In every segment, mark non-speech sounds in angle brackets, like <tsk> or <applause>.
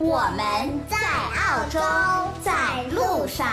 我们在澳洲，在路上。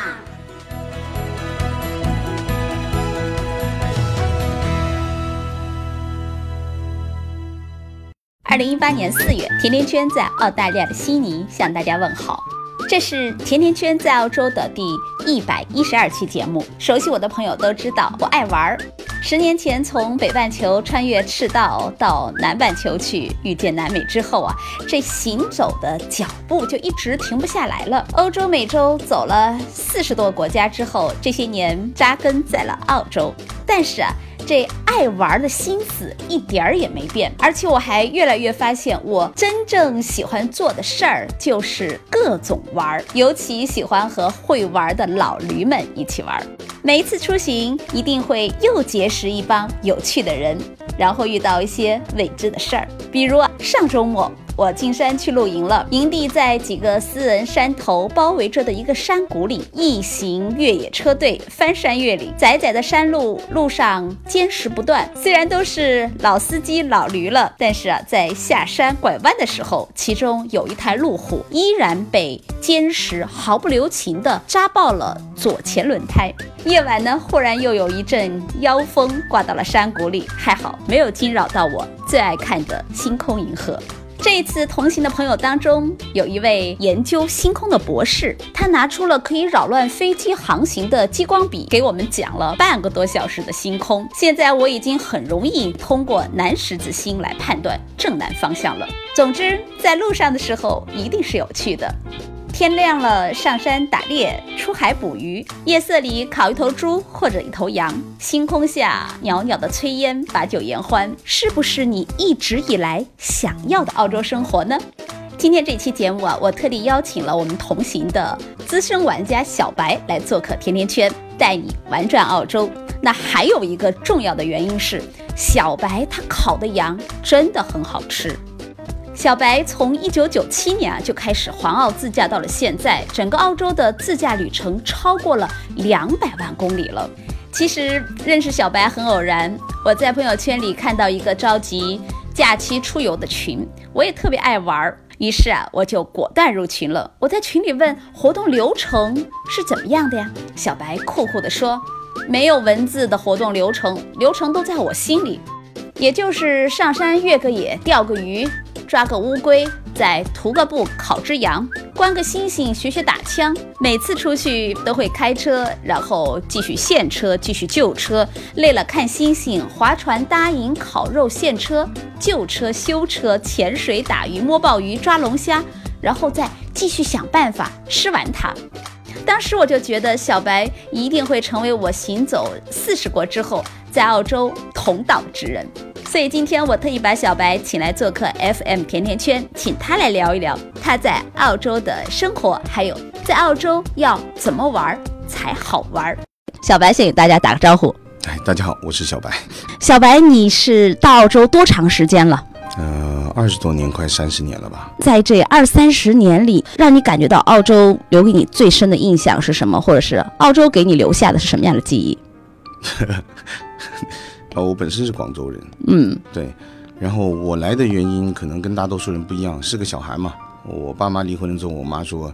二零一八年四月，甜甜圈在澳大利亚的悉尼向大家问好。这是甜甜圈在澳洲的第一百一十二期节目。熟悉我的朋友都知道，我爱玩儿。十年前从北半球穿越赤道到南半球去遇见南美之后啊，这行走的脚步就一直停不下来了。欧洲、美洲走了四十多国家之后，这些年扎根在了澳洲。但是啊。这爱玩的心思一点儿也没变，而且我还越来越发现，我真正喜欢做的事儿就是各种玩儿，尤其喜欢和会玩的老驴们一起玩。每一次出行，一定会又结识一帮有趣的人，然后遇到一些未知的事儿，比如，上周末。我进山去露营了，营地在几个私人山头包围着的一个山谷里，一行越野车队翻山越岭，窄窄的山路路上坚石不断。虽然都是老司机老驴了，但是啊，在下山拐弯的时候，其中有一台路虎依然被坚石毫不留情地扎爆了左前轮胎。夜晚呢，忽然又有一阵妖风刮到了山谷里，还好没有惊扰到我最爱看的星空银河。这一次同行的朋友当中，有一位研究星空的博士，他拿出了可以扰乱飞机航行的激光笔，给我们讲了半个多小时的星空。现在我已经很容易通过南十字星来判断正南方向了。总之，在路上的时候一定是有趣的。天亮了，上山打猎，出海捕鱼；夜色里烤一头猪或者一头羊；星空下袅袅的炊烟，把酒言欢，是不是你一直以来想要的澳洲生活呢？今天这期节目啊，我特地邀请了我们同行的资深玩家小白来做客甜甜圈，带你玩转澳洲。那还有一个重要的原因是，小白他烤的羊真的很好吃。小白从一九九七年啊就开始环澳自驾，到了现在，整个澳洲的自驾旅程超过了两百万公里了。其实认识小白很偶然，我在朋友圈里看到一个召集假期出游的群，我也特别爱玩，于是啊我就果断入群了。我在群里问活动流程是怎么样的呀？小白酷酷地说，没有文字的活动流程，流程都在我心里，也就是上山越个野，钓个鱼。抓个乌龟，再涂个布，烤只羊，观个星星，学学打枪。每次出去都会开车，然后继续现车，继续旧车。累了看星星，划船搭营，烤肉现车，旧车修车，潜水打鱼，摸鲍鱼，抓龙虾，然后再继续想办法吃完它。当时我就觉得小白一定会成为我行走四十国之后在澳洲同道之人。所以今天我特意把小白请来做客 FM 甜甜圈，请他来聊一聊他在澳洲的生活，还有在澳洲要怎么玩才好玩。小白先给大家打个招呼。哎，大家好，我是小白。小白，你是到澳洲多长时间了？呃，二十多年，快三十年了吧。在这二三十年里，让你感觉到澳洲留给你最深的印象是什么？或者是澳洲给你留下的是什么样的记忆？<laughs> 哦，我本身是广州人，嗯，对，然后我来的原因可能跟大多数人不一样，是个小孩嘛。我爸妈离婚了之后，我妈说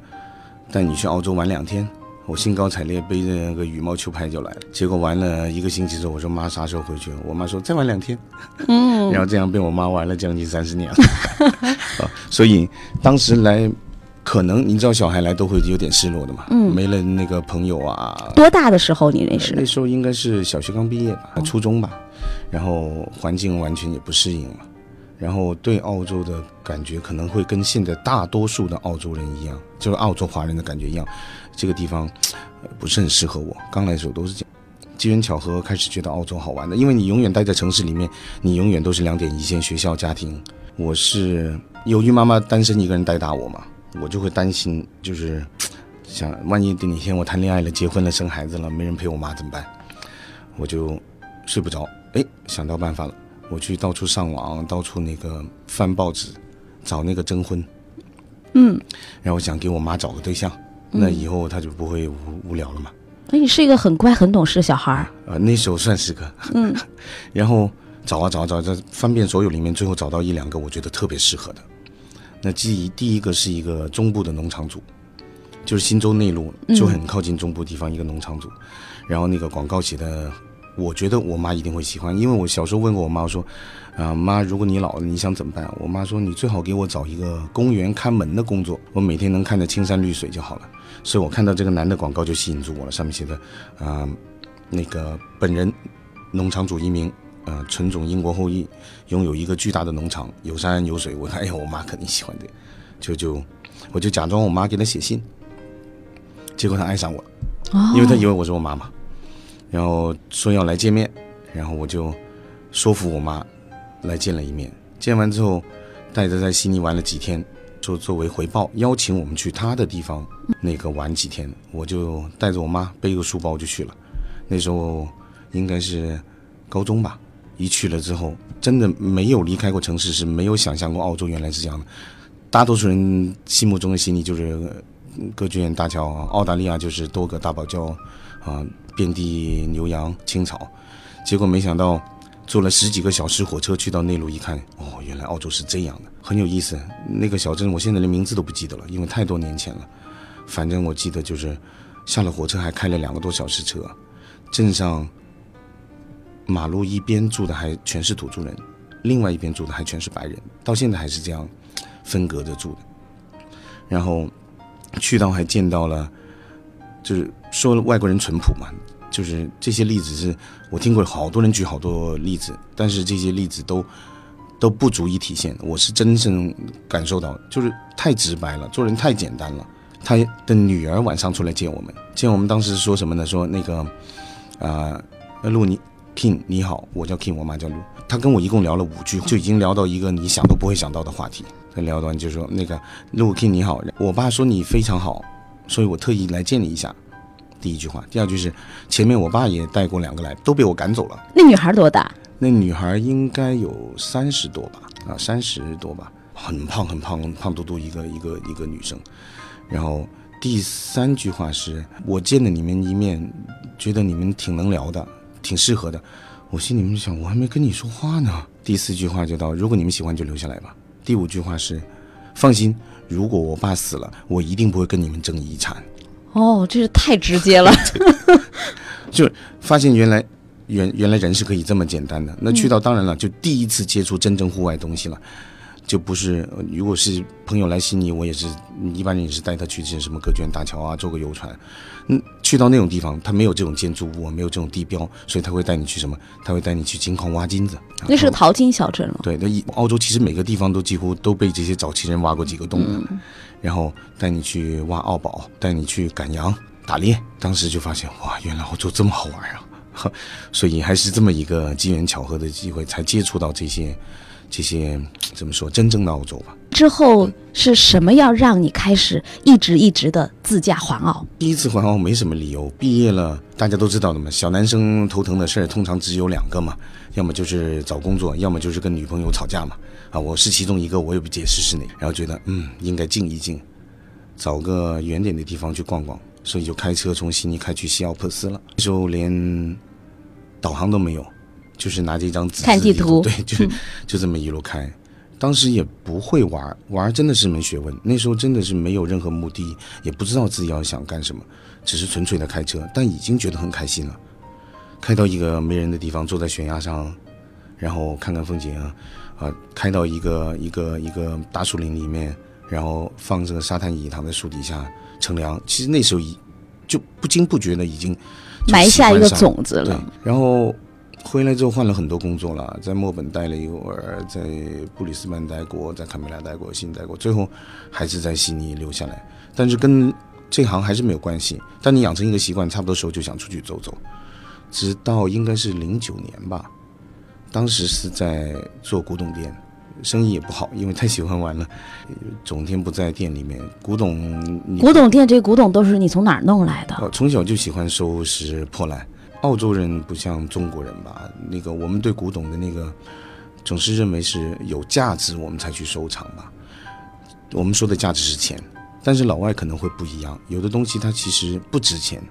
带你去澳洲玩两天，我兴高采烈背着那个羽毛球拍就来了。结果玩了一个星期之后，我说妈啥时候回去？我妈说再玩两天，嗯，<laughs> 然后这样被我妈玩了将近三十年了。<laughs> 啊，所以当时来。可能你知道小孩来都会有点失落的嘛，嗯，没了那个朋友啊。多大的时候你认识？那时候应该是小学刚毕业吧，初中吧，然后环境完全也不适应嘛，然后对澳洲的感觉可能会跟现在大多数的澳洲人一样，就是澳洲华人的感觉一样，这个地方不是很适合我。刚来的时候都是这样，机缘巧合开始觉得澳洲好玩的，因为你永远待在城市里面，你永远都是两点一线，学校、家庭。我是由于妈妈单身一个人带大我嘛。我就会担心，就是想万一哪天我谈恋爱了、结婚了、生孩子了，没人陪我妈怎么办？我就睡不着。哎，想到办法了，我去到处上网，到处那个翻报纸，找那个征婚。嗯，然后想给我妈找个对象，那以后他就不会无无聊了嘛。那你是一个很乖、很懂事的小孩儿。呃，那时候算是个，嗯，<laughs> 然后找啊找啊找啊，这翻遍所有里面，最后找到一两个我觉得特别适合的。那第一第一个是一个中部的农场主，就是新州内陆，就很靠近中部地方一个农场主。然后那个广告写的，我觉得我妈一定会喜欢，因为我小时候问过我妈，我说，啊妈，如果你老了，你想怎么办？我妈说，你最好给我找一个公园看门的工作，我每天能看着青山绿水就好了。所以我看到这个男的广告就吸引住我了，上面写的，啊、那个本人农场主一名，呃，纯种英国后裔，拥有一个巨大的农场，有山有水。我看，哎呀，我妈肯定喜欢这个，就就我就假装我妈给她写信，结果她爱上我了，因为她以为我是我妈妈，然后说要来见面，然后我就说服我妈来见了一面。见完之后，带着在悉尼玩了几天，就作为回报，邀请我们去他的地方那个玩几天。我就带着我妈背个书包就去了。那时候应该是高中吧。一去了之后，真的没有离开过城市，是没有想象过澳洲原来是这样的。大多数人心目中的悉尼就是呃歌剧院大桥，澳大利亚就是多个大堡礁，啊、遍地牛羊青草。结果没想到坐了十几个小时火车去到内陆一看，哦，原来澳洲是这样的，很有意思。那个小镇我现在连名字都不记得了，因为太多年前了。反正我记得就是下了火车还开了两个多小时车，镇上马路一边住的还全是土著人，另外一边住的还全是白人，到现在还是这样分隔着住的。然后去到还见到了，就是说外国人淳朴嘛，就是这些例子是我听过好多人举好多例子，但是这些例子都都不足以体现。我是真正感受到，就是太直白了，做人太简单了。他的女儿晚上出来见我们，见我们当时说什么呢？说那个啊，呃，陆尼 King 你好，我叫 King，我妈叫路。他跟我一共聊了五句，就已经聊到一个你想都不会想到的话题。他聊完就说那个陆 King 你好，我爸说你非常好，所以我特意来见你一下。第一句话，第二句是前面我爸也带过两个来，都被我赶走了。那女孩多大？那女孩应该有三十多吧，啊，三十多吧，很胖很胖胖嘟嘟一个一个一个女生。然后第三句话是我见了你们一面，觉得你们挺能聊的，挺适合的。我心里面想，我还没跟你说话呢。第四句话就到，如果你们喜欢就留下来吧。第五句话是，放心，如果我爸死了，我一定不会跟你们争遗产。哦，这是太直接了。<laughs> <laughs> 就发现原来原原来人是可以这么简单的。那去到当然了，就第一次接触真正户外东西了，就不是呃如果是朋友来悉尼，我也是一般人也是带他去这些什么歌剧院大桥啊，坐个游船。嗯，去到那种地方，他没有这种建筑物，没有这种地标，所以他会带你去什么？他会带你去金矿挖金子。那是个淘金小镇了。对，那一澳洲其实每个地方都几乎都被这些早期人挖过几个洞的，然后带你去挖澳宝，带你去赶羊、打猎。当时就发现，哇，原来澳洲这么好玩啊！<laughs> 所以还是这么一个机缘巧合的机会，才接触到这些这些怎么说真正的澳洲吧。之后是什么要让你开始一直一直的自驾环澳？第一次环澳没什么理由，毕业了大家都知道的嘛，小男生头疼的事儿通常只有两个嘛，要么就是找工作，要么就是跟女朋友吵架嘛。啊，我是其中一个，我也不解释是哪个，然后觉得嗯应该静一静，找个远点的地方去逛逛，所以就开车从悉尼开去西奥珀斯了。那时候连导航都没有，就是拿着一张纸看地图对，就是就这么一路开。当时也不会玩，玩真的是门学问。那时候真的是没有任何目的，也不知道自己要想干什么，只是纯粹的开车，但已经觉得很开心了。开到一个没人的地方，坐在悬崖上，然后看看风景啊，啊，开到一个一个一个大树林里面，然后放这个沙滩椅，躺在树底下乘凉。其实那时候已就不经不觉的已经埋下一个种子了。，然后回来之后换了很多工作了，在墨本待了一会儿，在布里斯班待过，在堪培拉待过，悉尼待过，最后还是在悉尼留下来。但是跟这行还是没有关系。但你养成一个习惯，差不多时候就想出去走走。直到应该是零九年吧，当时是在做古董店，生意也不好，因为太喜欢玩了，呃整天不在店里面。古董，古董店这古董都是你从哪儿弄来的？呃，从小就喜欢收拾破烂。澳洲人不像中国人吧？那个我们对古董的那个，总是认为是有价值，我们才去收藏吧。我们说的价值是钱，但是老外可能会不一样，有的东西它其实不值钱，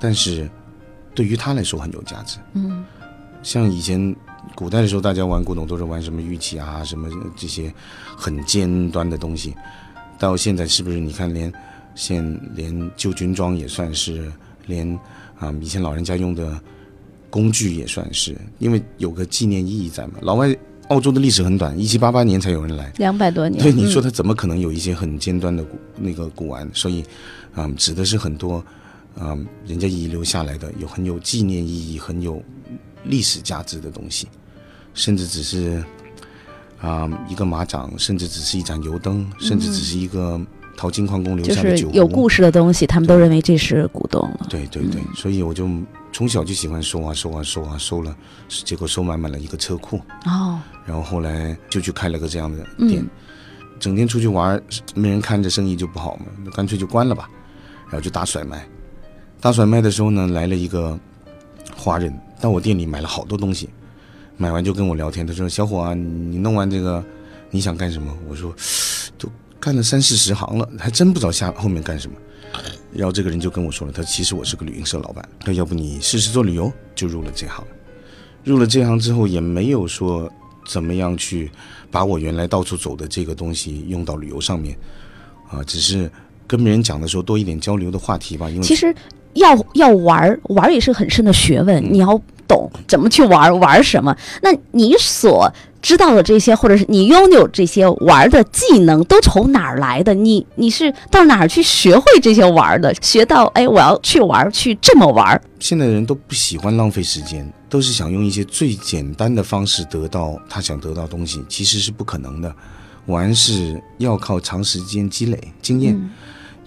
但是对于他来说很有价值。嗯，像以前古代的时候，大家玩古董都是玩什么玉器啊，什么这些很尖端的东西。到现在是不是？你看连现连旧军装也算是，连啊以前老人家用的工具也算是，因为有个纪念意义在嘛。老外澳洲的历史很短，一七八八年才有人来。两百多年。对，你说嗯他怎么可能有一些很尖端的古那个古玩？所以，啊、指的是很多，啊、人家遗留下来的有很有纪念意义、很有历史价值的东西，甚至只是啊、一个马掌，甚至只是一盏油灯，甚至只是一个淘金矿工留下的酒壶。有故事的东西，他们都认为这是古董了。对对对，所以我就从小就喜欢收啊收啊收啊收了，结果收满满了一个车库。哦，然后后来就去开了个这样的嗯店，整天出去玩，没人看着，生意就不好嘛，那干脆就关了吧。然后就打甩卖，打甩卖的时候呢，来了一个华人到我店里买了好多东西，买完就跟我聊天，他说：“小伙啊，你弄完这个，你想干什么？”我说：“都干了三四十行了，还真不知道下后面干什么。”然后这个人就跟我说了，他其实我是个旅行社老板，他要不你试试做旅游，就入了这行。入了这行之后，也没有说怎么样去把我原来到处走的这个东西用到旅游上面，啊，只是跟别人讲的时候多一点交流的话题吧。因为其实要要玩，玩也是很深的学问，嗯你要懂怎么去玩，玩什么。那你所知道的这些，或者是你拥有这些玩儿的技能，都从哪儿来的？你你是到哪儿去学会这些玩儿的？学到哎，我要去玩儿，去这么玩儿。现在的人都不喜欢浪费时间，都是想用一些最简单的方式得到他想得到的东西，其实是不可能的。玩是要靠长时间积累经验。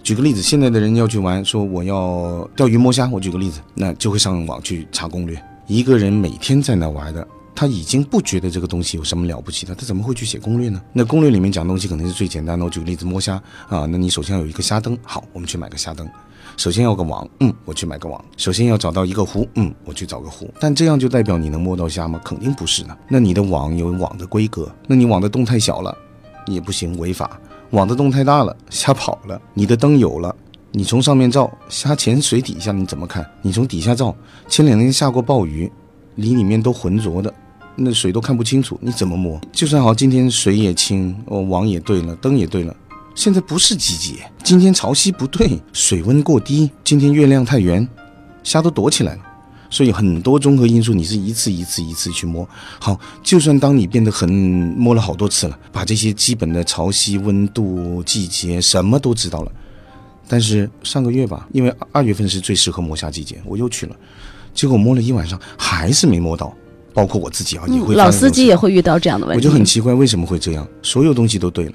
举个例子，现在的人要去玩，说我要钓鱼摸虾，我举个例子，那就会上网去查攻略。一个人每天在那玩的，他已经不觉得这个东西有什么了不起的，他怎么会去写攻略呢？那攻略里面讲东西肯定是最简单的。我举个例子，摸虾啊，那你首先要有一个虾灯，好，我们去买个虾灯。首先要个网，嗯，我去买个网。首先要找到一个湖，嗯，我去找个湖。但这样就代表你能摸到虾吗？肯定不是的。那你的网有网的规格，那你网的洞太小了，也不行，违法。网的洞太大了，虾跑了。你的灯有了，你从上面照，虾潜水底下你怎么看？你从底下照，前两天下过暴雨，里里面都浑浊的，那水都看不清楚，你怎么摸？就算好，今天水也清，哦，网也对了，灯也对了。现在不是季节，今天潮汐不对，水温过低，今天月亮太圆，虾都躲起来了。所以很多综合因素，你是一次一次一次去摸。好，就算当你变得很摸了好多次了，把这些基本的潮汐、温度、季节什么都知道了，但是上个月吧，因为二月份是最适合摸虾季节，我又去了，结果摸了一晚上还是没摸到，包括我自己啊，你会嗯老司机也会遇到这样的问题。我就很奇怪为什么会这样，所有东西都对了，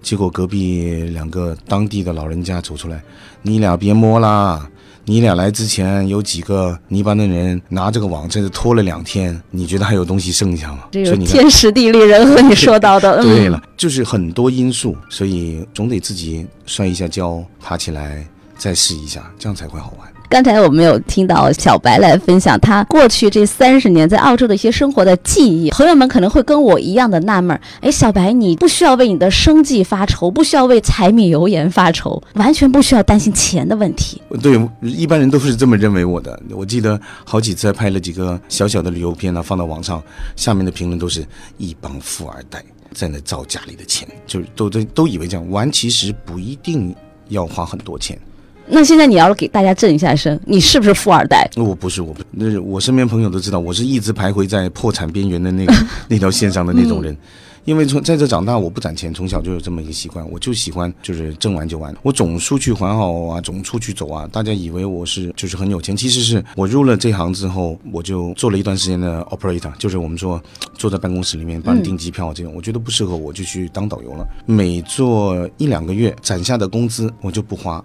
结果隔壁两个当地的老人家走出来，你俩别摸啦。你俩来之前有几个泥巴的人拿这个网在这拖了两天，你觉得还有东西剩下吗？这个天时地利人和，你说到的，嗯对了，就是很多因素，所以总得自己摔一下跤，爬起来再试一下，这样才会好玩。刚才我们有听到小白来分享他过去这三十年在澳洲的一些生活的记忆。朋友们可能会跟我一样的纳闷儿：哎，小白，你不需要为你的生计发愁，不需要为柴米油盐发愁，完全不需要担心钱的问题。对，一般人都是这么认为我的。我记得好几次拍了几个小小的旅游片啊，放到网上，下面的评论都是一帮富二代在那造家里的钱，就是都都都以为这样玩，其实不一定要花很多钱。那现在你要给大家震一下声，你是不是富二代？我不是，我不，那是我身边朋友都知道，我是一直徘徊在破产边缘的那个 <laughs> 那条线上的那种人。因为从在这长大，我不攒钱，从小就有这么一个习惯，我就喜欢就是挣完就完。我总出去环好啊，总出去走啊，大家以为我是就是很有钱，其实是我入了这行之后，我就做了一段时间的 operator，就是我们说坐在办公室里面帮你订机票这种，我觉得不适合我，就去当导游了。每做一两个月攒下的工资，我就不花，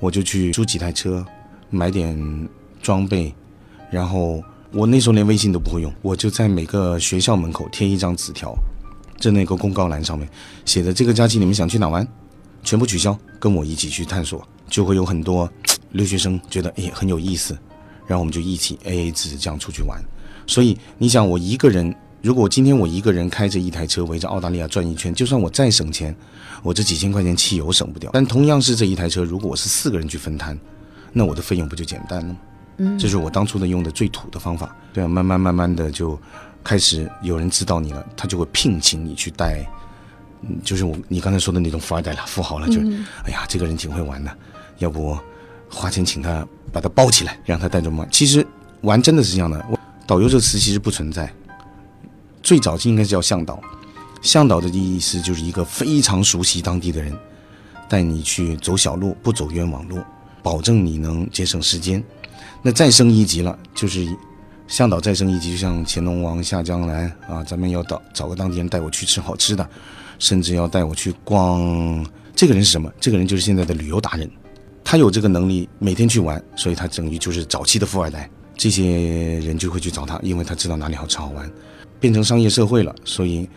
我就去租几台车，买点装备，然后我那时候连微信都不会用，我就在每个学校门口贴一张纸条，在那个公告栏上面写的这个假期你们想去哪玩，全部取消，跟我一起去探索，就会有很多 <tsk> 留学生觉得诶很有意思，然后我们就一起 A A 制这样出去玩。所以你想，我一个人，如果今天我一个人开着一台车围着澳大利亚转一圈，就算我再省钱，我这几千块钱汽油省不掉。但同样是这一台车，如果我是四个人去分摊，那我的费用不就简单了吗？嗯，这是我当初的用的最土的方法。对啊，慢慢慢慢的就开始有人知道你了，他就会聘请你去带，就是我你刚才说的那种富二代了，富豪了，就是，哎呀，这个人挺会玩的，要不花钱请他把他包起来，让他带着玩。其实玩真的是这样的，我导游这个词其实不存在，最早就应该是叫向导。向导的意思就是一个非常熟悉当地的人，带你去走小路，不走冤枉路，保证你能节省时间。那再升一级了，就是向导再升一级，就像乾隆王下江南啊，咱们要找找个当地人带我去吃好吃的，甚至要带我去逛。这个人是什么？这个人就是现在的旅游达人，他有这个能力，每天去玩，所以他等于就是早期的富二代。这些人就会去找他，因为他知道哪里好吃好玩，变成商业社会了，所以，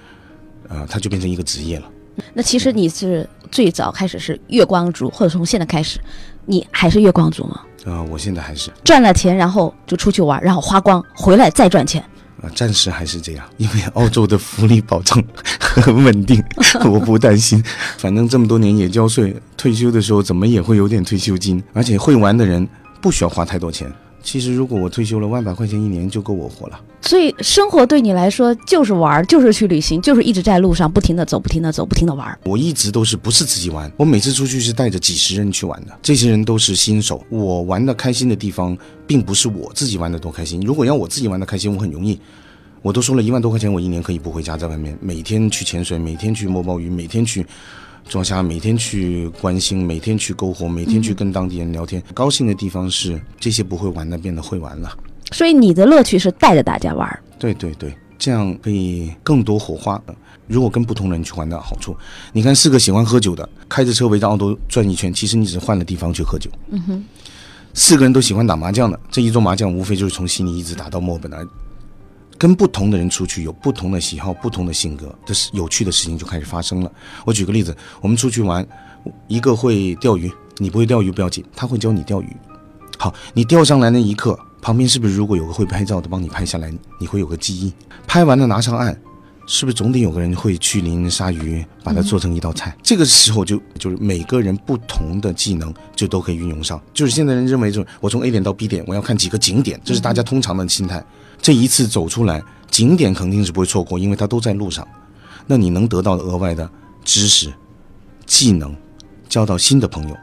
呃，它就变成一个职业了。那其实你是最早开始是月光族，或者从现在开始，你还是月光族吗？啊、我现在还是赚了钱，然后就出去玩，然后花光，回来再赚钱。啊，暂时还是这样，<laughs> 因为澳洲的福利保障很 <laughs> 稳定，<laughs> 我不担心。反正这么多年也交税，退休的时候怎么也会有点退休金，而且会玩的人不需要花太多钱。其实如果我退休了，万把块钱一年就够我活了。所以生活对你来说就是玩儿，就是去旅行，就是一直在路上不停的走，不停的走，不停的玩儿。我一直都是不是自己玩，我每次出去是带着几十人去玩的，这些人都是新手。我玩的开心的地方，并不是我自己玩的多开心。如果要我自己玩的开心，我很容易。我都说了一万多块钱，我一年可以不回家，在外面每天去潜水，每天去摸鲍鱼，每天去抓虾，每天去关心，每天去篝火，每天去跟当地人聊天。高兴的地方是这些不会玩的变得会玩了。所以你的乐趣是带着大家玩儿。对对对，这样可以更多火花。如果跟不同人去玩的好处，你看四个喜欢喝酒的，开着车围着澳洲转一圈，其实你只是换了地方去喝酒。嗯哼。四个人都喜欢打麻将的，这一桌麻将无非就是从悉尼一直打到墨尔本来。跟不同的人出去，有不同的喜好、不同的性格，这是有趣的事情就开始发生了。我举个例子，我们出去玩，一个会钓鱼，你不会钓鱼不要紧，他会教你钓鱼。好，你钓上来那一刻，旁边是不是如果有个会拍照的帮你拍下来，你会有个记忆？拍完了拿上岸，是不是总得有个人会去鳞鲨鱼，把它做成一道菜？这个时候就就是每个人不同的技能就都可以运用上。就是现在人认为，就是我从 A 点到 B 点，我要看几个景点，这是大家通常的心态。这一次走出来，景点肯定是不会错过，因为它都在路上。那你能得到额外的知识、技能，交到新的朋友，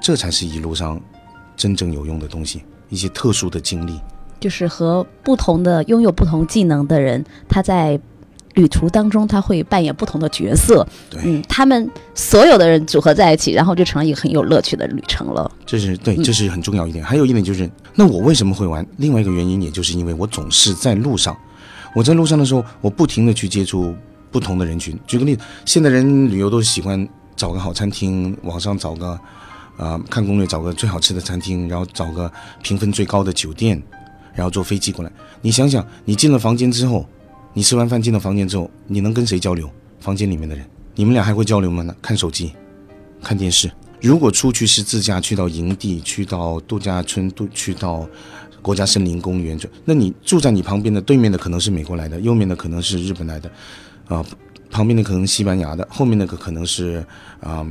这才是一路上真正有用的东西，一些特殊的经历。就是和不同的拥有不同技能的人，他在旅途当中他会扮演不同的角色。对，嗯，他们所有的人组合在一起，然后就成了一个很有乐趣的旅程了。这是对，这是很重要一点。还有一点就是，那我为什么会玩？另外一个原因，也就是因为我总是在路上。我在路上的时候，我不停的去接触不同的人群。举个例子，现在人旅游都喜欢找个好餐厅，网上找个，啊、看攻略找个最好吃的餐厅，然后找个评分最高的酒店，然后坐飞机过来。你想想，你进了房间之后，你吃完饭进了房间之后，你能跟谁交流？房间里面的人，你们俩还会交流吗？看手机，看电视。如果出去是自驾，去到营地，去到度假村，度去到国家森林公园，就那你住在你旁边的对面的可能是美国来的，右面的可能是日本来的，啊、旁边的可能西班牙的，后面那个可能是啊、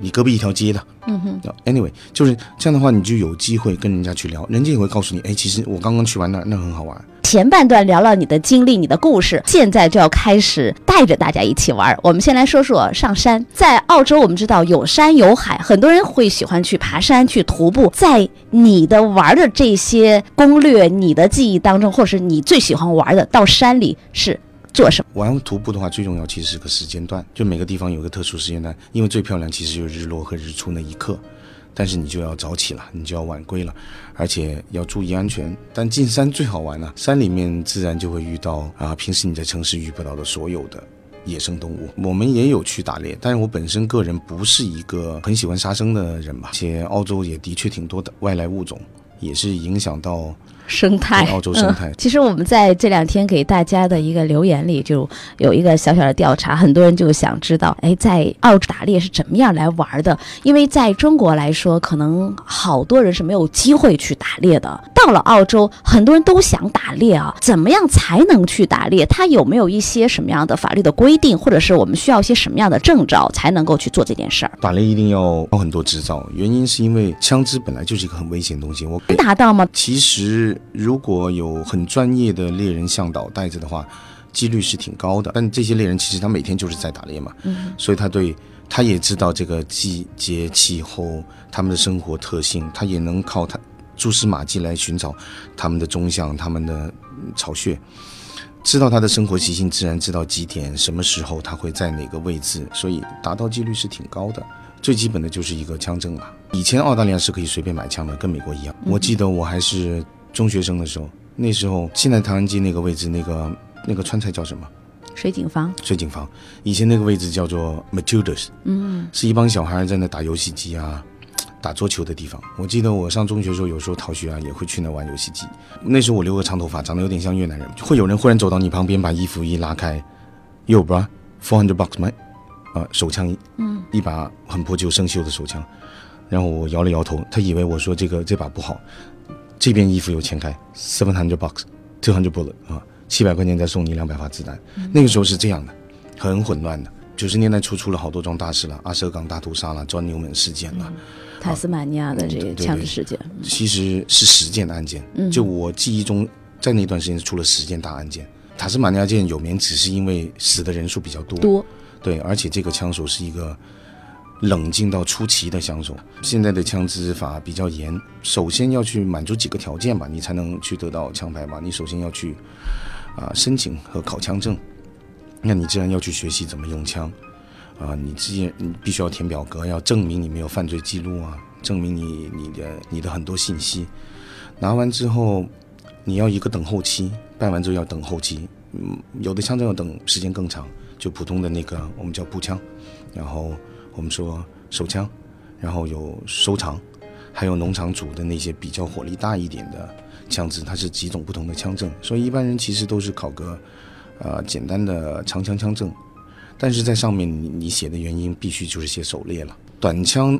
你隔壁一条街的。嗯哼。Anyway，就是这样的话，你就有机会跟人家去聊，人家也会告诉你，哎，其实我刚刚去玩那儿，那很好玩。前半段聊了你的经历、你的故事，现在就要开始带着大家一起玩儿。我们先来说说上山。在澳洲，我们知道有山有海，很多人会喜欢去爬山、去徒步。在你的玩的这些攻略、你的记忆当中，或者是你最喜欢玩的，到山里是做什么？玩徒步的话，最重要其实是个时间段，就每个地方有个特殊时间段，因为最漂亮其实就是日落和日出那一刻，但是你就要早起了，你就要晚归了，而且要注意安全。但进山最好玩了、山里面自然就会遇到啊，平时你在城市遇不到的所有的。野生动物，我们也有去打猎，但是我本身个人不是一个很喜欢杀生的人吧，且澳洲也的确挺多的外来物种，也是影响到生态，澳洲生态嗯。其实我们在这两天给大家的一个留言里，就有一个小小的调查，很多人就想知道，哎，在澳洲打猎是怎么样来玩的？因为在中国来说，可能好多人是没有机会去打猎的。到了澳洲，很多人都想打猎啊，怎么样才能去打猎？它有没有一些什么样的法律的规定，或者是我们需要一些什么样的证照才能够去做这件事儿？打猎一定要有很多执照，原因是因为枪支本来就是一个很危险的东西。我能达到吗？其实如果有很专业的猎人向导带着的话，几率是挺高的。但这些猎人其实他每天就是在打猎嘛，嗯，所以他对他也知道这个季节、气候、他们的生活特性，他也能靠他蛛丝马迹来寻找他们的踪向、他们的嗯巢穴，知道他的生活习性，自然知道几点、什么时候他会在哪个位置，所以达到几率是挺高的。最基本的就是一个枪证吧。以前澳大利亚是可以随便买枪的，跟美国一样。我记得我还是中学生的时候，那时候现在唐人街那个位置，那个那个川菜叫什么？水井坊，水井坊。以前那个位置叫做 Matildas，嗯，是一帮小孩在那打游戏机啊、打桌球的地方。我记得我上中学的时候，有时候逃学啊，也会去那玩游戏机。那时候我留个长头发，长得有点像越南人，会有人忽然走到你旁边，把衣服一拉开，Yo bro，four hundred bucks 买，啊，手枪，嗯，一把很破旧生锈的手枪。然后我摇了摇头，他以为我说这个这把不好。这边衣服有钱开，seven hundred bucks，two hundred bullet 啊，七百块钱再送你两百发子弹。那个时候是这样的，很混乱的。九十年代初出了好多桩大事了，阿舍港大屠杀了，钻牛门事件了，塔斯马尼亚的这个枪支事件，其实是十件案件。就我记忆中，在那段时间出了十件大案件。塔斯马尼亚件有名，只是因为死的人数比较多。多，对，而且这个枪手是一个冷静到出奇的枪手。现在的枪支法比较严，首先要去满足几个条件吧，你才能去得到枪牌吧。你首先要去啊、申请和考枪证，那你自然要去学习怎么用枪啊、你自己你必须要填表格，要证明你没有犯罪记录啊，证明你你的你的很多信息。拿完之后，你要一个等候期，办完之后要等候期。嗯，有的枪证要等时间更长，就普通的那个我们叫步枪，然后我们说手枪，然后有收藏，还有农场主的那些比较火力大一点的枪支，它是几种不同的枪证，所以一般人其实都是考个呃简单的长枪枪证，但是在上面你你写的原因必须就是写狩猎了。短枪、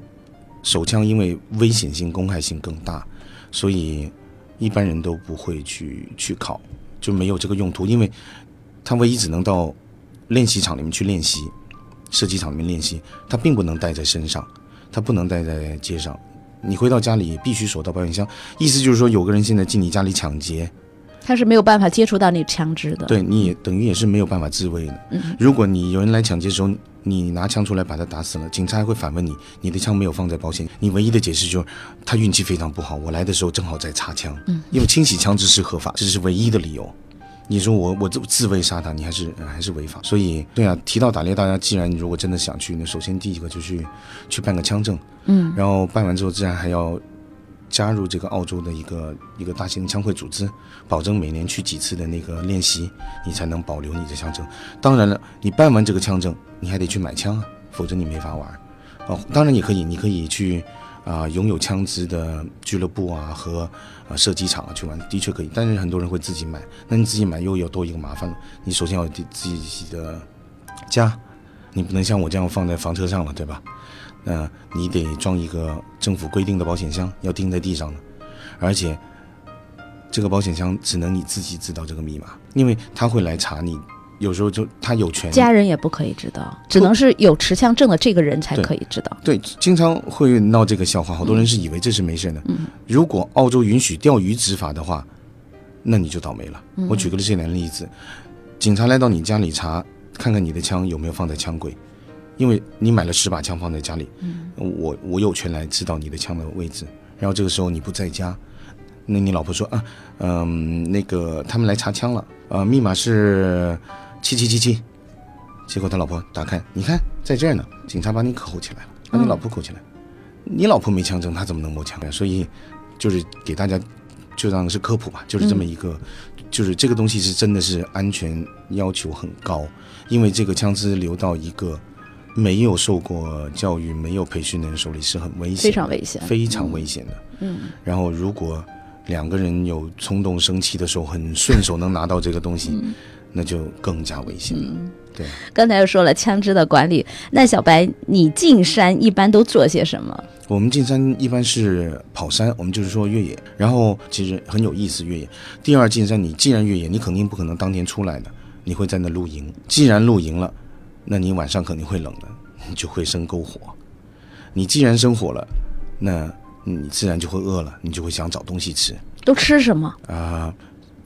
手枪因为危险性、公害性更大，所以一般人都不会去去考，就没有这个用途，因为他唯一只能到练习场里面去练习，射击场里面练习，他并不能带在身上，他不能带在街上。你回到家里必须锁到保险箱，意思就是说，有个人现在进你家里抢劫，他是没有办法接触到那枪支的。，对，你也等于也是没有办法自卫的。如果你有人来抢劫的时候，你拿枪出来把他打死了，警察还会反问你，你的枪没有放在保险，你唯一的解释就是他运气非常不好，我来的时候正好在擦枪，因为清洗枪支是合法，这是唯一的理由。你说我我自自卫杀他，你还是、呃还是违法。所以对啊，提到打猎，大家既然如果真的想去，那首先第一个就去去办个枪证，嗯，然后办完之后，自然还要加入这个澳洲的一个一个大型的枪会组织，保证每年去几次的那个练习，你才能保留你的枪证。当然了，你办完这个枪证，你还得去买枪啊，否则你没法玩。哦，当然你可以，你可以去啊、拥有枪支的俱乐部啊和啊射击场啊去玩，的确可以。但是很多人会自己买，那你自己买又有多一个麻烦了，你首先要自自己的家，你不能像我这样放在房车上了，对吧？那你得装一个政府规定的保险箱，要钉在地上的，而且这个保险箱只能你自己知道这个密码，因为他会来查你。有时候就他有权家人也不可以知道，只能是有持枪证的这个人才可以知道。对，经常会闹这个笑话，好多人是以为这是没事的。如果澳洲允许钓鱼执法的话，那你就倒霉了。我举个这样的例子，警察来到你家里查，看看你的枪有没有放在枪柜，因为你买了十把枪放在家里，嗯我我有权来知道你的枪的位置。然后这个时候你不在家，那你老婆说啊，嗯，那个他们来查枪了，呃，密码是七七七七，结果他老婆打开，你看在这儿呢，警察把你扣起来了，把你老婆扣起来，你老婆没枪证，他怎么能摸枪？呀？所以就是给大家就当是科普吧，就是这么一个，就是这个东西是真的是安全要求很高，因为这个枪支流到一个没有受过教育、没有培训的人手里是很危险的，非常危险。非常危险的。嗯，然后如果两个人有冲动生气的时候，很顺手能拿到这个东西，那就更加危险了。对，刚才又说了枪支的管理，那小白，你进山一般都做些什么？我们进山一般是跑山，我们就是说越野，然后其实很有意思越野。第二进山，你既然越野，你肯定不可能当天出来的，你会在那露营。既然露营了，那你晚上肯定会冷的，你就会生篝火。你既然生火了，那你自然就会饿了，你就会想找东西吃。都吃什么？啊、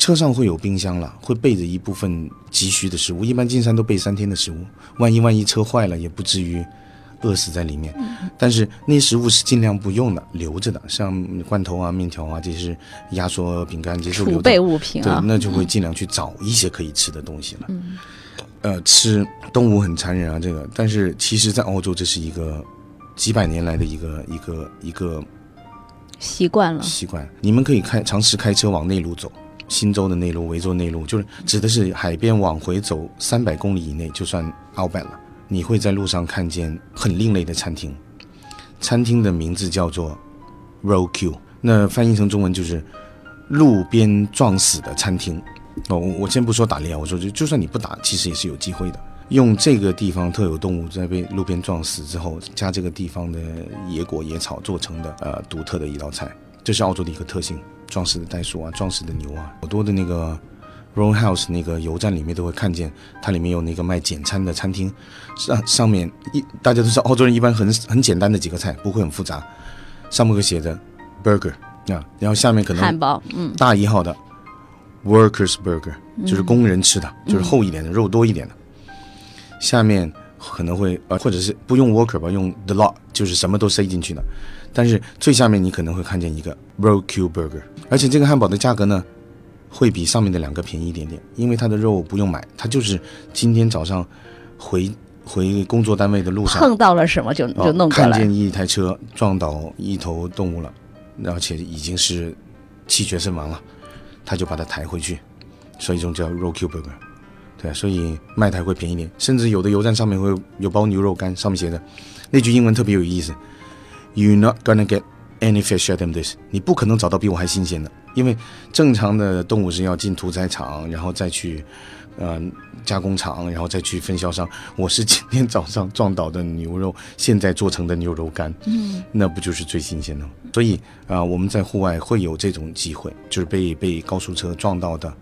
车上会有冰箱了，会备着一部分急需的食物。一般进山都备三天的食物，万一万一车坏了，也不至于饿死在里面。但是那些食物是尽量不用的，留着的，像罐头啊、面条啊，这些压缩饼干，这些储备物品对啊，，那就会尽量去找一些可以吃的东西了。呃，吃动物很残忍啊，这个，但是其实，在澳洲这是一个几百年来的一个一个一个习惯了。习惯。你们可以开尝试开车往内陆走，新州的内陆、维州内陆，就是指的是海边往回走三百公里以内就算 outback 了。你会在路上看见很另类的餐厅，餐厅的名字叫做 Roadkill，那翻译成中文就是路边撞死的餐厅。哦，我我先不说打猎啊，我说就就算你不打，其实也是有机会的。用这个地方特有动物在被路边撞死之后，加这个地方的野果野草做成的呃独特的一道菜，这是澳洲的一个特性。撞死的袋鼠啊，撞死的牛啊，好多的那个 Roadhouse 那个油站里面都会看见，它里面有那个卖简餐的餐厅，上上面一大家都知道，澳洲人一般很很简单的几个菜，不会很复杂，上面会写着 burger 啊，然后下面可能汉堡，嗯，大一号的 workers burger，就是工人吃的，就是厚一点的，肉多一点的。下面可能会呃，或者是不用 worker 吧，用 the lot，就是什么都塞进去的。但是最下面你可能会看见一个 roadkill burger，而且这个汉堡的价格呢，会比上面的两个便宜一点点，因为它的肉不用买，它就是今天早上回回工作单位的路上碰到了什么就就哦弄过来。看见一台车撞倒一头动物了，而且已经是气绝身亡了，他就把它抬回去，所以这种叫 roadkill burger。对啊，所以卖台会便宜点，甚至有的油站上面会有有包牛肉干，上面写的那句英文特别有意思：“You're not gonna get any fish out of this。”你不可能找到比我还新鲜的，因为正常的动物是要进屠宰场，然后再去呃加工厂，然后再去分销商。我是今天早上撞倒的牛肉，现在做成的牛肉干，嗯，那不就是最新鲜的吗？所以啊、我们在户外会有这种机会，就是被被高速车撞到的。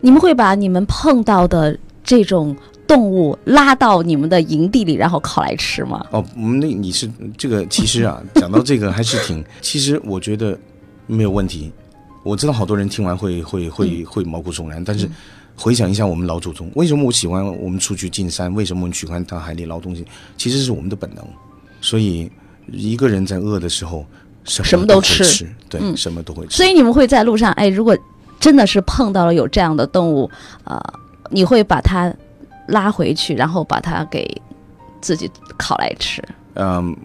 你们会把你们碰到的这种动物拉到你们的营地里，然后烤来吃吗？哦，我们那你是这个，其实啊，<laughs> 讲到这个还是挺，其实我觉得没有问题。我知道好多人听完会会会会毛骨悚然，但是回想一下我们老祖宗，为什么我喜欢我们出去进山，为什么我们喜欢到海里捞东西，其实是我们的本能。所以一个人在饿的时候，什什么都吃吃，对，嗯什么都会吃。所以你们会在路上，哎，如果真的是碰到了有这样的动物，呃，你会把它拉回去，然后把它给自己烤来吃。嗯，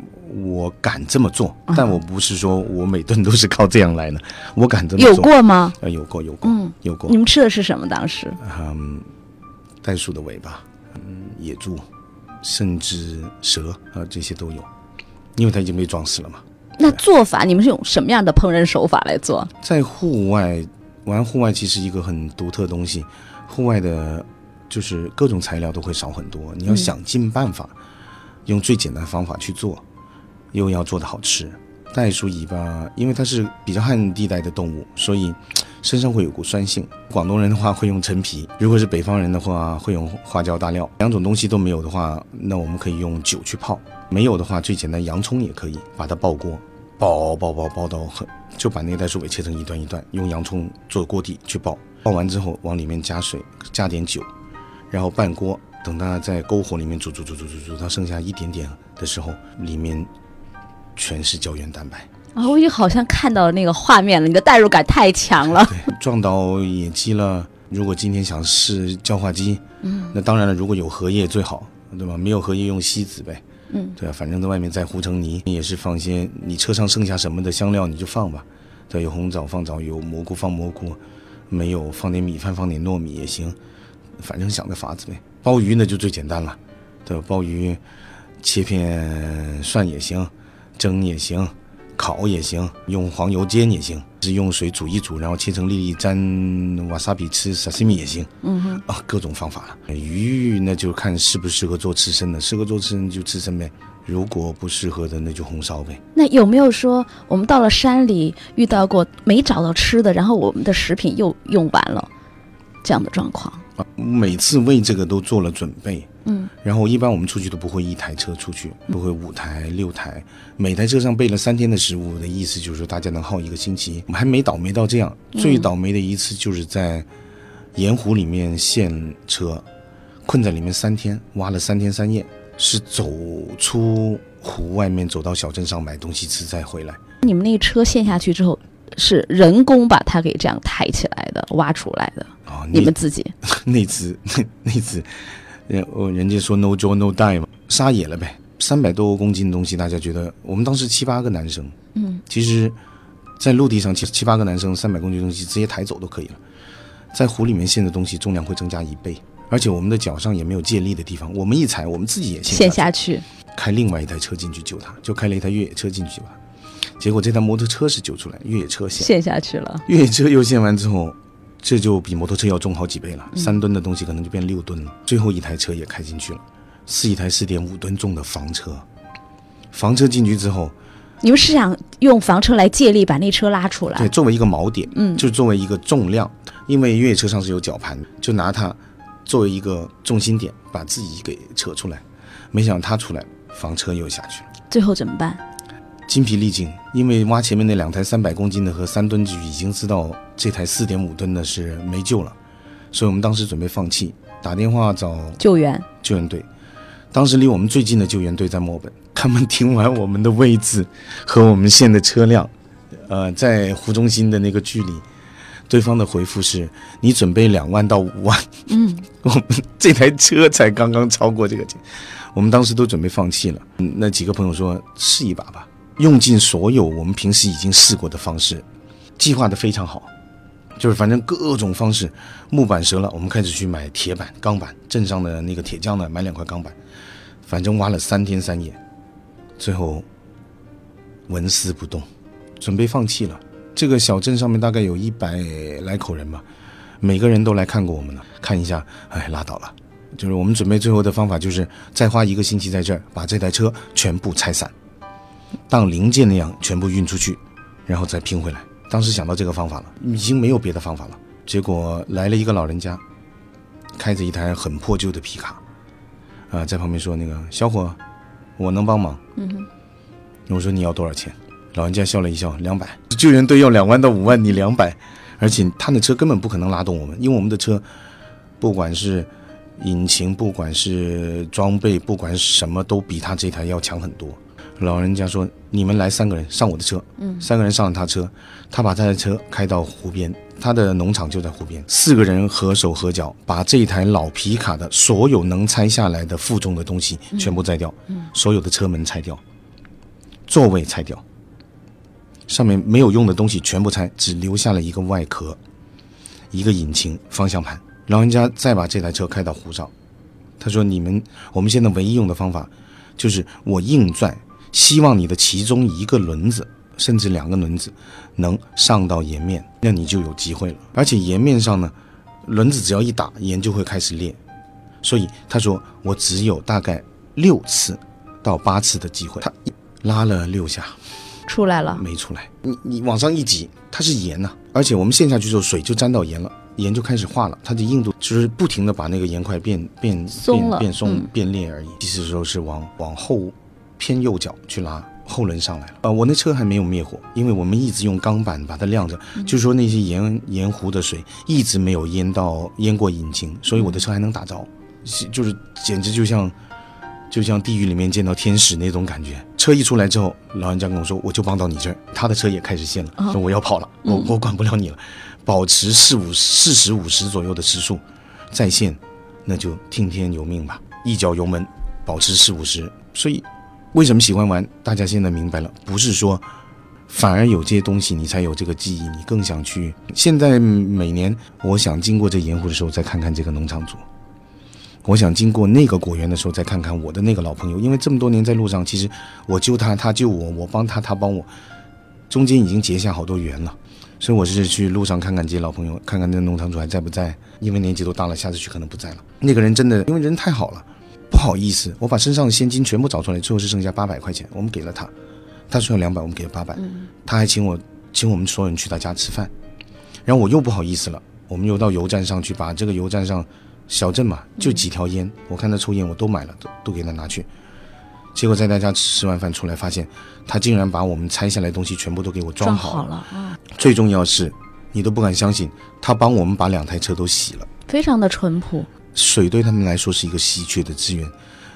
我敢这么做，嗯但我不是说我每顿都是靠这样来的，我敢这么做有。过吗？呃，有过，有过，嗯，有过你。们吃的是什么？当时嗯，袋鼠的尾巴，嗯，野猪，甚至蛇啊，这些都有，因为它已经被撞死了嘛。那做法，你们是用什么样的烹饪手法来做？在户外玩户外，其实一个很独特的东西，户外的，就是各种材料都会少很多，你要想尽办法，用最简单的方法去做，又要做的好吃。袋鼠尾巴，因为它是比较旱地带的动物，所以身上会有股酸性。广东人的话会用陈皮，如果是北方人的话会用花椒大料。两种东西都没有的话，那我们可以用酒去泡。没有的话，最简单洋葱也可以把它爆锅，爆爆爆爆到很，就把那个袋鼠尾切成一段一段，用洋葱做锅底去爆。爆完之后往里面加水，加点酒，然后半锅，等它在篝火里面煮煮煮煮煮煮到剩下一点点的时候，里面全是胶原蛋白。啊，我已经好像看到那个画面了，你的代入感太强了。对，撞到野鸡了。如果今天想试叫化鸡，嗯，那当然了，如果有荷叶最好，对吧？没有荷叶用锡纸呗，嗯，对啊，反正在外面再糊成泥，也是放些你车上剩下什么的香料你就放吧，对，有红枣放枣有，蘑菇放蘑菇，没有放点米饭放点糯米也行，反正想个法子呗。鲍鱼那就最简单了，对吧？鲍鱼切片涮也行，蒸也行，烤也行，用黄油煎也行，是用水煮一煮，然后切成粒粒沾瓦萨比吃沙西米也行。嗯哼，啊，各种方法了。鱼那就看适不适合做刺身的，适合做刺身就刺身呗，如果不适合的那就红烧呗。那有没有说我们到了山里遇到过没找到吃的，然后我们的食品又用完了这样的状况？啊，每次为这个都做了准备。嗯，然后一般我们出去都不会一台车出去，不会五台六台，每台车上备了三天的食物的意思就是说大家能耗一个星期。我们还没倒霉到这样，最倒霉的一次就是在盐湖里面陷车，困在里面三天，挖了三天三夜，是走出湖外面走到小镇上买东西吃再回来。你们那个车陷下去之后，是人工把它给这样抬起来的，挖出来的？哦，你们自己 <laughs> 那次那那次。人哦，人家说 no joy no die 嘛，撒野了呗。三百多公斤的东西，大家觉得我们当时七八个男生，嗯，其实，在陆地上七七八个男生，三百公斤东西直接抬走都可以了。在湖里面陷的东西重量会增加一倍，而且我们的脚上也没有借力的地方，我们一踩，我们自己也陷下去。开另外一台车进去救他，就开了一台越野车进去吧。结果这台摩托车是救出来，越野车陷陷下去了。越野车又陷完之后。这就比摩托车要重好几倍了，三吨的东西可能就变六吨了。最后一台车也开进去了，是一台四点五吨重的房车。房车进去之后，你们是想用房车来借力把那车拉出来？对，作为一个锚点，嗯，就作为一个重量，因为越野车上是有绞盘，就拿它作为一个重心点，把自己给扯出来。没想到它出来，房车又下去了。最后怎么办？精疲力尽，因为挖前面那两台三百公斤的和三吨就已经知道这台四点五吨的是没救了，所以我们当时准备放弃，打电话找救援救援队。当时离我们最近的救援队在墨本，他们听完我们的位置和我们现的车辆，呃，在湖中心的那个距离，对方的回复是：你准备两万到五万。嗯，我们这台车才刚刚超过这个钱，我们当时都准备放弃了。那几个朋友说试一把吧。用尽所有我们平时已经试过的方式，计划的非常好，就是反正各种方式，木板折了，我们开始去买铁板、钢板，镇上的那个铁匠呢买两块钢板，反正挖了三天三夜，最后纹丝不动，准备放弃了。这个小镇上面大概有一百来口人吧，每个人都来看过我们了，看一下，哎，拉倒了。就是我们准备最后的方法，就是再花一个星期在这儿把这台车全部拆散。当零件那样全部运出去，然后再拼回来。当时想到这个方法了，已经没有别的方法了。结果来了一个老人家，开着一台很破旧的皮卡，啊，在旁边说：“那个小伙，我能帮忙。”嗯哼。我说：“你要多少钱？”老人家笑了一笑：“两百。”救援队要两万到五万，你两百，而且他的车根本不可能拉动我们，因为我们的车，不管是引擎，不管是装备，不管什么都比他这台要强很多。老人家说：“你们来三个人上我的车。”嗯，三个人上了他车，他把他的车开到湖边，他的农场就在湖边。四个人合手合脚，把这台老皮卡的所有能拆下来的负重的东西全部摘掉，所有的车门拆掉，座位拆掉，上面没有用的东西全部拆，只留下了一个外壳、一个引擎、方向盘。老人家再把这台车开到湖上，他说：“你们我们现在唯一用的方法，就是我硬拽。”希望你的其中一个轮子，甚至两个轮子，能上到岩面，那你就有机会了。而且岩面上呢，轮子只要一打，岩就会开始裂。所以他说我只有大概六次到八次的机会。他拉了六下，出来了没出来？你你往上一挤，它是盐呐。而且我们陷下去之后，水就沾到盐了，盐就开始化了。它的硬度就是不停的把那个盐块变变松了，变松变裂而已。其实说是往往后。偏右脚去拉后轮上来了，呃，我那车还没有灭火，因为我们一直用钢板把它晾着，就是说那些盐盐湖的水一直没有淹到淹过引擎，所以我的车还能打着，就是简直就像就像地狱里面见到天使那种感觉。车一出来之后，老人家跟我说，我就帮到你这儿，他的车也开始陷了，说我要跑了，我我管不了你了，保持四五四十五十左右的时速再陷，那就听天由命吧，一脚油门保持四五十，所以。为什么喜欢玩？大家现在明白了，不是说，反而有这些东西你才有这个记忆，你更想去。现在每年，我想经过这盐湖的时候再看看这个农场主，我想经过那个果园的时候再看看我的那个老朋友。因为这么多年在路上，其实我救他，他救我，我帮他，他帮我，中间已经结下好多缘了。所以我是去路上看看这些老朋友，看看那农场主还在不在，因为年纪都大了，下次去可能不在了。那个人真的，因为人太好了，不好意思，我把身上的现金全部找出来，最后是剩下八百块钱，我们给了他，他说要两百，我们给了八百，他还请我请我们所有人去他家吃饭，然后我又不好意思了，我们又到油站上去把这个油站上小镇嘛，就几条烟，我看他抽烟，我都买了，都都给他拿去。结果在他家吃完饭出来，发现他竟然把我们拆下来的东西全部都给我装好好了啊，最重要是，你都不敢相信，他帮我们把两台车都洗了。非常的淳朴。水对他们来说是一个稀缺的资源。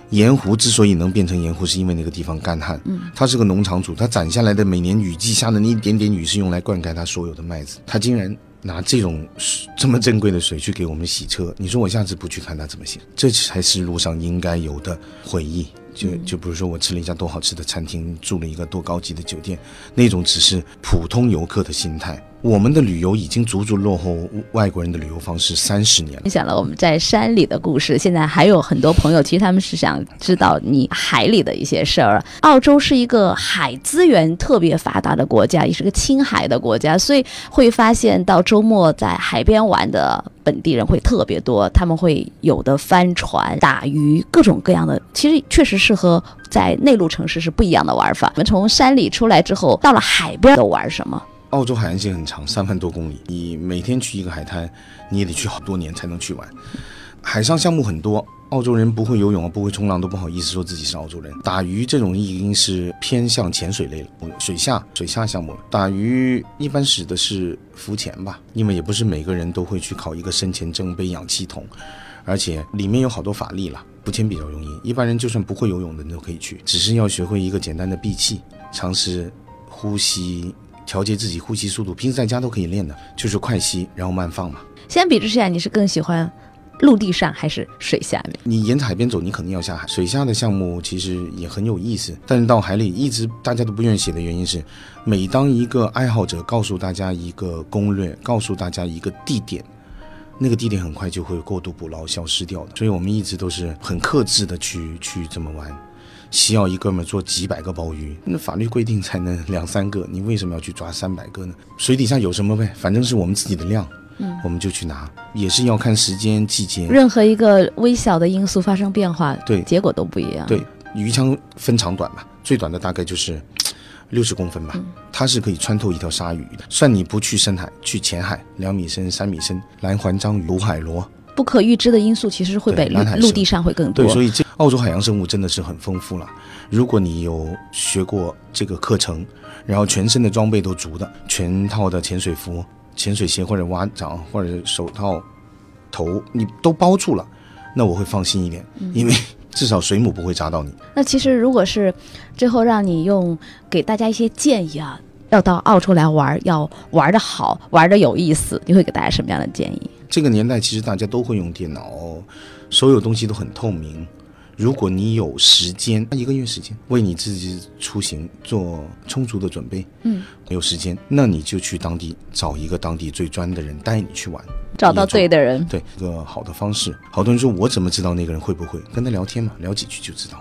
盐湖之所以能变成盐湖，是因为那个地方干旱。嗯，他是个农场主，他攒下来的每年雨季下的那一点点雨是用来灌溉他所有的麦子。他竟然拿这种水这么珍贵的水去给我们洗车，你说我下次不去看他怎么行？这才是路上应该有的回忆。就就比如说我吃了一家多好吃的餐厅，住了一个多高级的酒店，那种只是普通游客的心态。我们的旅游已经足足落后外国人的旅游方式三十年了。分享了我们在山里的故事，现在还有很多朋友，其实他们是想知道你海里的一些事儿。澳洲是一个海资源特别发达的国家，也是个亲海的国家，所以会发现到周末在海边玩的本地人会特别多，他们会有的帆船、打鱼，各种各样的，其实确实是和在内陆城市是不一样的玩法。我们从山里出来之后，到了海边都玩什么？澳洲海岸线很长，三万多公里，你每天去一个海滩，你也得去好多年才能去完。海上项目很多，澳洲人不会游泳啊，不会冲浪，都不好意思说自己是澳洲人。打鱼这种已经是偏向潜水类了，水下水下项目了。打鱼一般使的是浮潜吧，因为也不是每个人都会去考一个深潜证、背氧气筒，而且里面有好多法力了，浮潜比较容易。一般人就算不会游泳的你，都可以去，只是要学会一个简单的闭气，尝试呼吸。调节自己呼吸速度，平时在家都可以练的，就是快吸，然后慢放嘛。相比之下，你是更喜欢陆地上还是水下面？你沿着海边走，你肯定要下海。水下的项目其实也很有意思，但是到海里一直大家都不愿意写的原因是，每当一个爱好者告诉大家一个攻略，告诉大家一个地点，那个地点很快就会过度捕捞消失掉的。所以我们一直都是很克制的去去这么玩。需要一哥们做几百个鲍鱼，那法律规定才能两三个，你为什么要去抓三百个呢？水底下有什么呗，反正是我们自己的量，嗯，我们就去拿，也是要看时间、季节，任何一个微小的因素发生变化，对，结果都不一样。对，鱼枪分长短嘛，最短的大概就是六十公分吧，它是可以穿透一条鲨鱼的。算你不去深海，去浅海，两米深、三米深，蓝环章鱼、海螺。不可预知的因素其实会被陆陆地上会更多。对，所以这澳洲海洋生物真的是很丰富了。如果你有学过这个课程，然后全身的装备都足的，全套的潜水服、潜水鞋或者蛙掌或者手套、头你都包住了，那我会放心一点，因为至少水母不会扎到你。那其实如果是最后让你用给大家一些建议啊，要到澳洲来玩，要玩的好，玩的有意思，你会给大家什么样的建议？这个年代其实大家都会用电脑，所有东西都很透明。如果你有时间，一个月时间为你自己出行做充足的准备，嗯，没有时间，那你就去当地找一个当地最专的人带你去玩，找到对的人，对一个好的方式。好多人说我怎么知道那个人会不会跟他聊天嘛？聊几句就知道。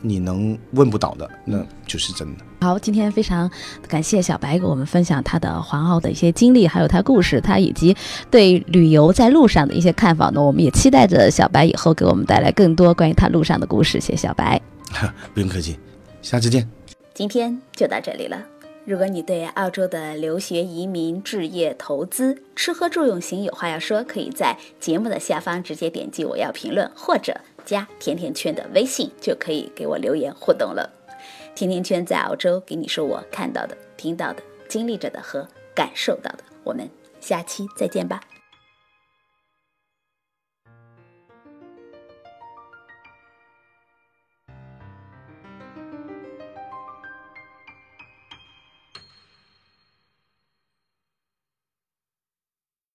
你能问不倒的，那就是真的。好，今天非常感谢小白给我们分享他的环澳的一些经历，还有他故事，他以及对旅游在路上的一些看法呢。我们也期待着小白以后给我们带来更多关于他路上的故事。谢谢小白，<laughs> 不用客气，下次见。今天就到这里了。如果你对澳洲的留学、移民、置业、投资、吃喝住用行有话要说，可以在节目的下方直接点击我要评论，或者。加甜甜圈的微信就可以给我留言互动了。甜甜圈在澳洲给你说我看到的、听到的、经历着的和感受到的。我们下期再见吧。